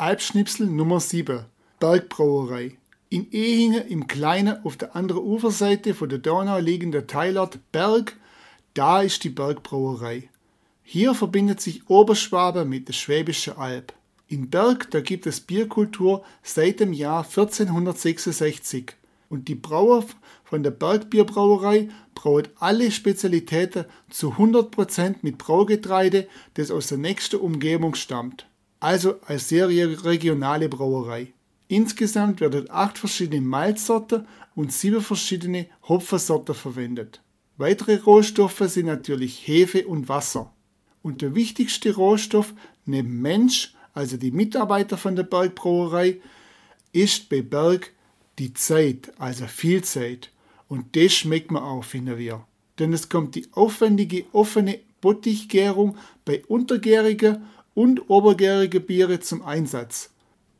Alpschnipsel Nummer 7, Bergbrauerei. In Ehingen im Kleinen auf der anderen Uferseite von der Donau liegender Teilort Berg, da ist die Bergbrauerei. Hier verbindet sich Oberschwabe mit der Schwäbischen Alb. In Berg, da gibt es Bierkultur seit dem Jahr 1466 und die Brauer von der Bergbierbrauerei braut alle Spezialitäten zu 100% mit Braugetreide, das aus der nächsten Umgebung stammt. Also als sehr regionale Brauerei. Insgesamt werden acht verschiedene Malzsorten und sieben verschiedene Hopfensorten verwendet. Weitere Rohstoffe sind natürlich Hefe und Wasser. Und der wichtigste Rohstoff neben Mensch, also die Mitarbeiter von der Bergbrauerei, ist bei Berg die Zeit, also viel Zeit. Und das schmeckt man auch, finden wir. Denn es kommt die aufwendige offene Bottichgärung bei untergärigen und obergärigen Biere zum Einsatz.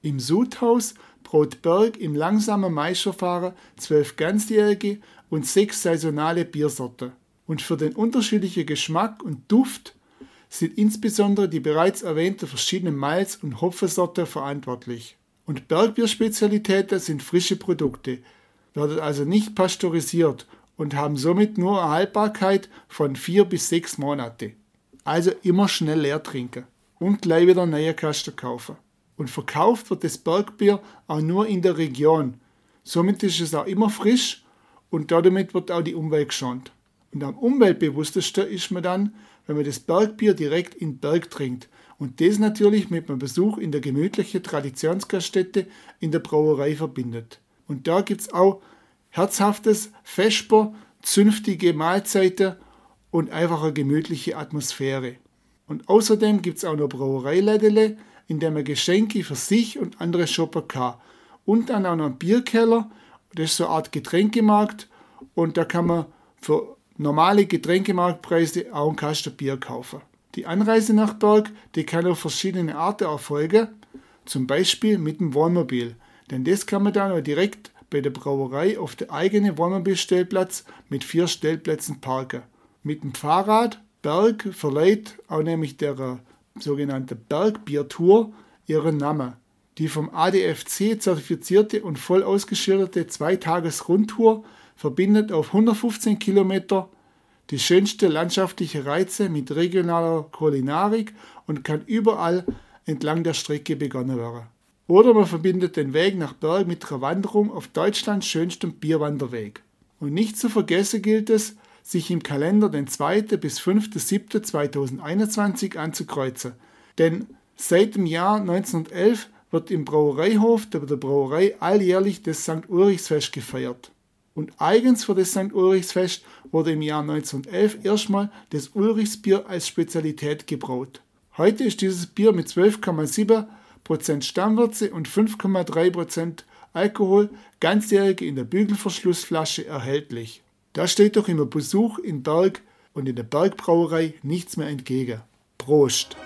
Im Sudhaus braut Berg im langsamen Maischverfahren zwölf ganzjährige und sechs saisonale Biersorten. Und für den unterschiedlichen Geschmack und Duft sind insbesondere die bereits erwähnten verschiedenen Malz- und Hopfensorten verantwortlich. Und Bergbierspezialitäten sind frische Produkte, werden also nicht pasteurisiert und haben somit nur eine Haltbarkeit von vier bis sechs Monate. Also immer schnell leer trinken und gleich wieder neue Kasten kaufen. Und verkauft wird das Bergbier auch nur in der Region. Somit ist es auch immer frisch und damit wird auch die Umwelt geschont. Und am umweltbewusstesten ist man dann, wenn man das Bergbier direkt in Berg trinkt. Und das natürlich mit einem Besuch in der gemütlichen Traditionsgaststätte in der Brauerei verbindet. Und da gibt es auch herzhaftes Vesper, zünftige Mahlzeiten und einfach eine gemütliche Atmosphäre. Und außerdem gibt es auch noch Brauereilädele, in der man Geschenke für sich und andere shoppen kann. Und dann auch noch einen Bierkeller, das ist so eine Art Getränkemarkt und da kann man für normale Getränkemarktpreise auch einen Kasten Bier kaufen. Die Anreise nach Berg, die kann auf verschiedene Arten erfolgen, zum Beispiel mit dem Wohnmobil, denn das kann man dann auch direkt bei der Brauerei auf der eigenen Wohnmobilstellplatz mit vier Stellplätzen parken. Mit dem Fahrrad Berg verleiht auch nämlich der äh, sogenannte Bergbiertour ihren Namen. Die vom ADFC zertifizierte und voll ausgeschilderte Zweitages-Rundtour verbindet auf 115 Kilometer die schönste landschaftliche Reize mit regionaler Kulinarik und kann überall entlang der Strecke begonnen werden. Oder man verbindet den Weg nach Berg mit einer Wanderung auf Deutschlands schönstem Bierwanderweg. Und nicht zu vergessen gilt es, sich im Kalender den 2. bis 5.7.2021 anzukreuzen. Denn seit dem Jahr 1911 wird im Brauereihof der Brauerei alljährlich das St. Ulrichsfest gefeiert. Und eigens für das St. Ulrichsfest wurde im Jahr 1911 erstmal das Ulrichsbier als Spezialität gebraut. Heute ist dieses Bier mit 12,7% Stammwürze und 5,3% Alkohol ganzjährig in der Bügelverschlussflasche erhältlich. Da steht doch im Besuch in Berg und in der Bergbrauerei nichts mehr entgegen. Prost!